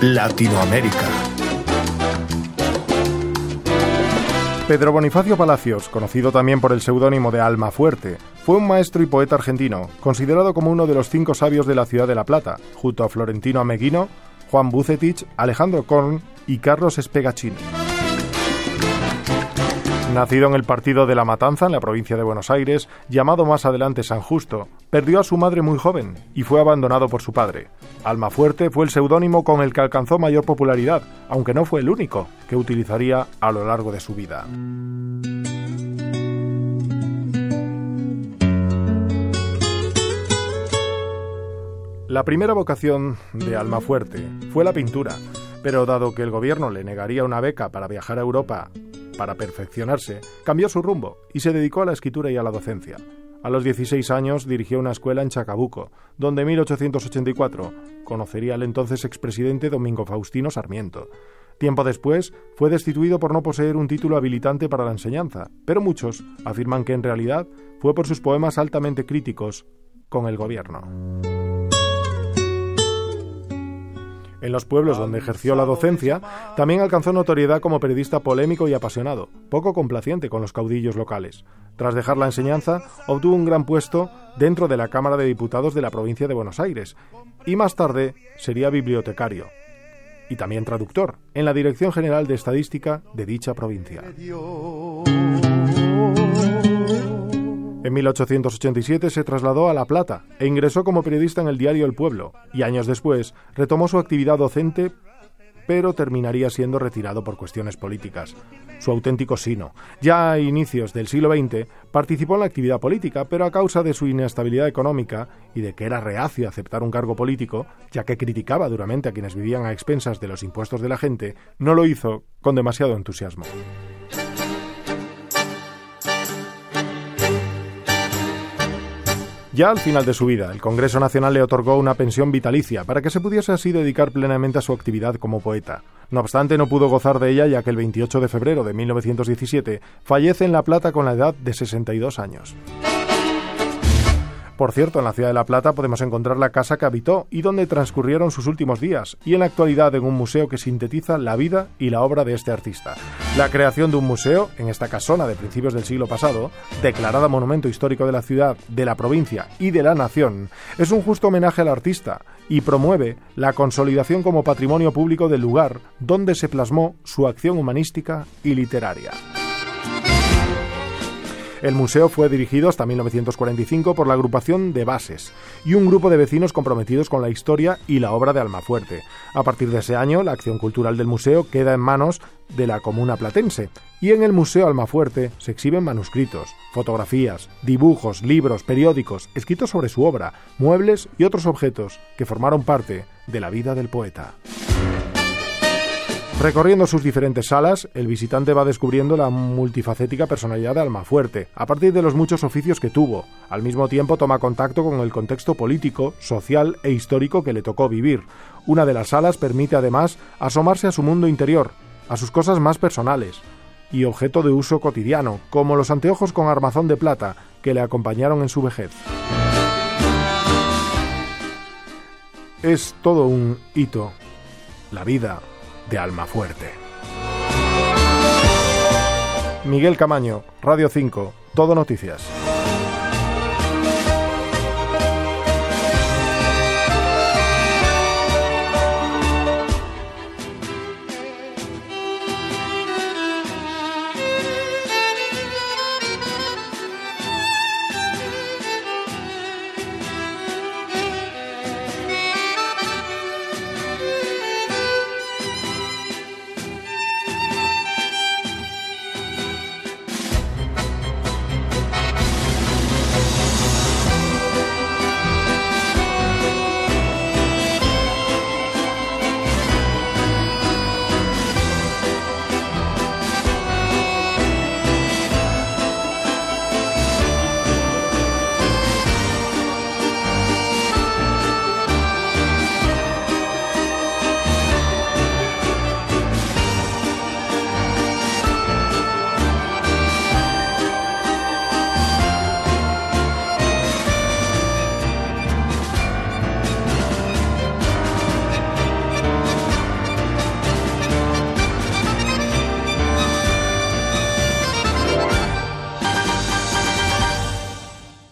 Latinoamérica. Pedro Bonifacio Palacios, conocido también por el seudónimo de Alma Fuerte, fue un maestro y poeta argentino, considerado como uno de los cinco sabios de la ciudad de La Plata, junto a Florentino Ameguino, Juan Bucetich, Alejandro Korn y Carlos Espegachini. Nacido en el partido de La Matanza, en la provincia de Buenos Aires, llamado más adelante San Justo, perdió a su madre muy joven y fue abandonado por su padre. Almafuerte fue el seudónimo con el que alcanzó mayor popularidad, aunque no fue el único que utilizaría a lo largo de su vida. La primera vocación de Almafuerte fue la pintura, pero dado que el gobierno le negaría una beca para viajar a Europa para perfeccionarse, cambió su rumbo y se dedicó a la escritura y a la docencia. A los 16 años dirigió una escuela en Chacabuco, donde en 1884 conocería al entonces expresidente Domingo Faustino Sarmiento. Tiempo después fue destituido por no poseer un título habilitante para la enseñanza, pero muchos afirman que en realidad fue por sus poemas altamente críticos con el gobierno. En los pueblos donde ejerció la docencia, también alcanzó notoriedad como periodista polémico y apasionado, poco complaciente con los caudillos locales. Tras dejar la enseñanza, obtuvo un gran puesto dentro de la Cámara de Diputados de la provincia de Buenos Aires y más tarde sería bibliotecario y también traductor en la Dirección General de Estadística de dicha provincia. En 1887 se trasladó a La Plata e ingresó como periodista en el diario El Pueblo y años después retomó su actividad docente pero terminaría siendo retirado por cuestiones políticas. Su auténtico sino. Ya a inicios del siglo XX participó en la actividad política, pero a causa de su inestabilidad económica y de que era reacio a aceptar un cargo político, ya que criticaba duramente a quienes vivían a expensas de los impuestos de la gente, no lo hizo con demasiado entusiasmo. Ya al final de su vida, el Congreso Nacional le otorgó una pensión vitalicia para que se pudiese así dedicar plenamente a su actividad como poeta. No obstante, no pudo gozar de ella ya que el 28 de febrero de 1917 fallece en La Plata con la edad de 62 años. Por cierto, en la ciudad de La Plata podemos encontrar la casa que habitó y donde transcurrieron sus últimos días, y en la actualidad en un museo que sintetiza la vida y la obra de este artista. La creación de un museo en esta casona de principios del siglo pasado, declarada monumento histórico de la ciudad, de la provincia y de la nación, es un justo homenaje al artista y promueve la consolidación como patrimonio público del lugar donde se plasmó su acción humanística y literaria. El museo fue dirigido hasta 1945 por la agrupación de Bases y un grupo de vecinos comprometidos con la historia y la obra de Almafuerte. A partir de ese año, la acción cultural del museo queda en manos de la comuna platense y en el Museo Almafuerte se exhiben manuscritos, fotografías, dibujos, libros, periódicos, escritos sobre su obra, muebles y otros objetos que formaron parte de la vida del poeta. Recorriendo sus diferentes salas, el visitante va descubriendo la multifacética personalidad de Almafuerte, a partir de los muchos oficios que tuvo. Al mismo tiempo toma contacto con el contexto político, social e histórico que le tocó vivir. Una de las salas permite además asomarse a su mundo interior, a sus cosas más personales y objeto de uso cotidiano, como los anteojos con armazón de plata que le acompañaron en su vejez. Es todo un hito. La vida de Alma Fuerte. Miguel Camaño, Radio 5, Todo Noticias.